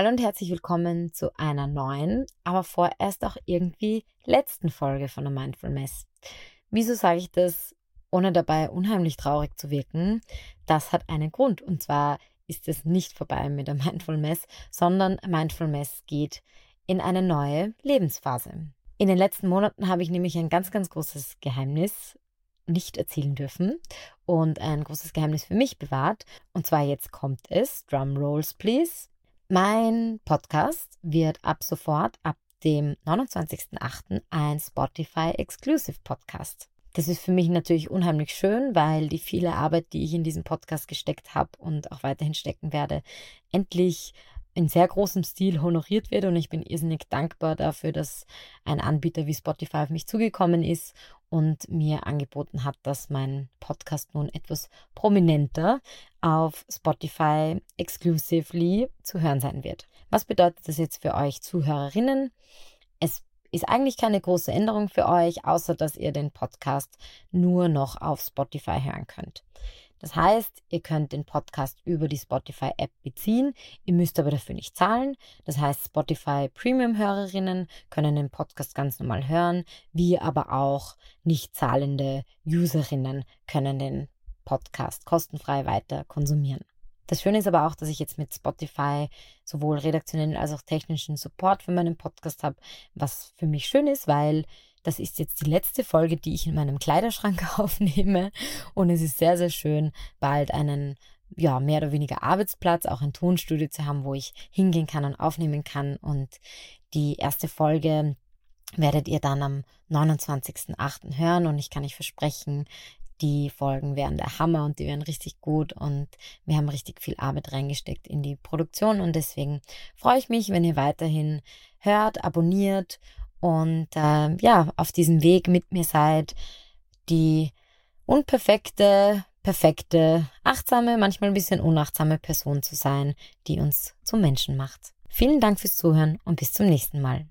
Hallo und herzlich willkommen zu einer neuen, aber vorerst auch irgendwie letzten Folge von der Mindful Mess. Wieso sage ich das, ohne dabei unheimlich traurig zu wirken? Das hat einen Grund und zwar ist es nicht vorbei mit der Mindful Mess, sondern Mindful Mess geht in eine neue Lebensphase. In den letzten Monaten habe ich nämlich ein ganz, ganz großes Geheimnis nicht erzählen dürfen und ein großes Geheimnis für mich bewahrt. Und zwar jetzt kommt es, Drum Rolls please. Mein Podcast wird ab sofort, ab dem 29.08. ein Spotify Exclusive Podcast. Das ist für mich natürlich unheimlich schön, weil die viele Arbeit, die ich in diesen Podcast gesteckt habe und auch weiterhin stecken werde, endlich in sehr großem Stil honoriert wird und ich bin irrsinnig dankbar dafür, dass ein Anbieter wie Spotify auf mich zugekommen ist und mir angeboten hat, dass mein Podcast nun etwas prominenter auf Spotify exclusively zu hören sein wird. Was bedeutet das jetzt für euch Zuhörerinnen? Es ist eigentlich keine große Änderung für euch, außer dass ihr den Podcast nur noch auf Spotify hören könnt. Das heißt, ihr könnt den Podcast über die Spotify-App beziehen, ihr müsst aber dafür nicht zahlen. Das heißt, Spotify Premium-Hörerinnen können den Podcast ganz normal hören, wie aber auch nicht zahlende Userinnen können den Podcast kostenfrei weiter konsumieren. Das Schöne ist aber auch, dass ich jetzt mit Spotify sowohl redaktionellen als auch technischen Support für meinen Podcast habe, was für mich schön ist, weil das ist jetzt die letzte Folge, die ich in meinem Kleiderschrank aufnehme. Und es ist sehr, sehr schön, bald einen, ja, mehr oder weniger Arbeitsplatz, auch ein Tonstudio zu haben, wo ich hingehen kann und aufnehmen kann. Und die erste Folge werdet ihr dann am 29.08. hören. Und ich kann euch versprechen, die Folgen werden der Hammer und die werden richtig gut und wir haben richtig viel Arbeit reingesteckt in die Produktion und deswegen freue ich mich, wenn ihr weiterhin hört, abonniert und äh, ja, auf diesem Weg mit mir seid, die unperfekte, perfekte, achtsame, manchmal ein bisschen unachtsame Person zu sein, die uns zum Menschen macht. Vielen Dank fürs Zuhören und bis zum nächsten Mal.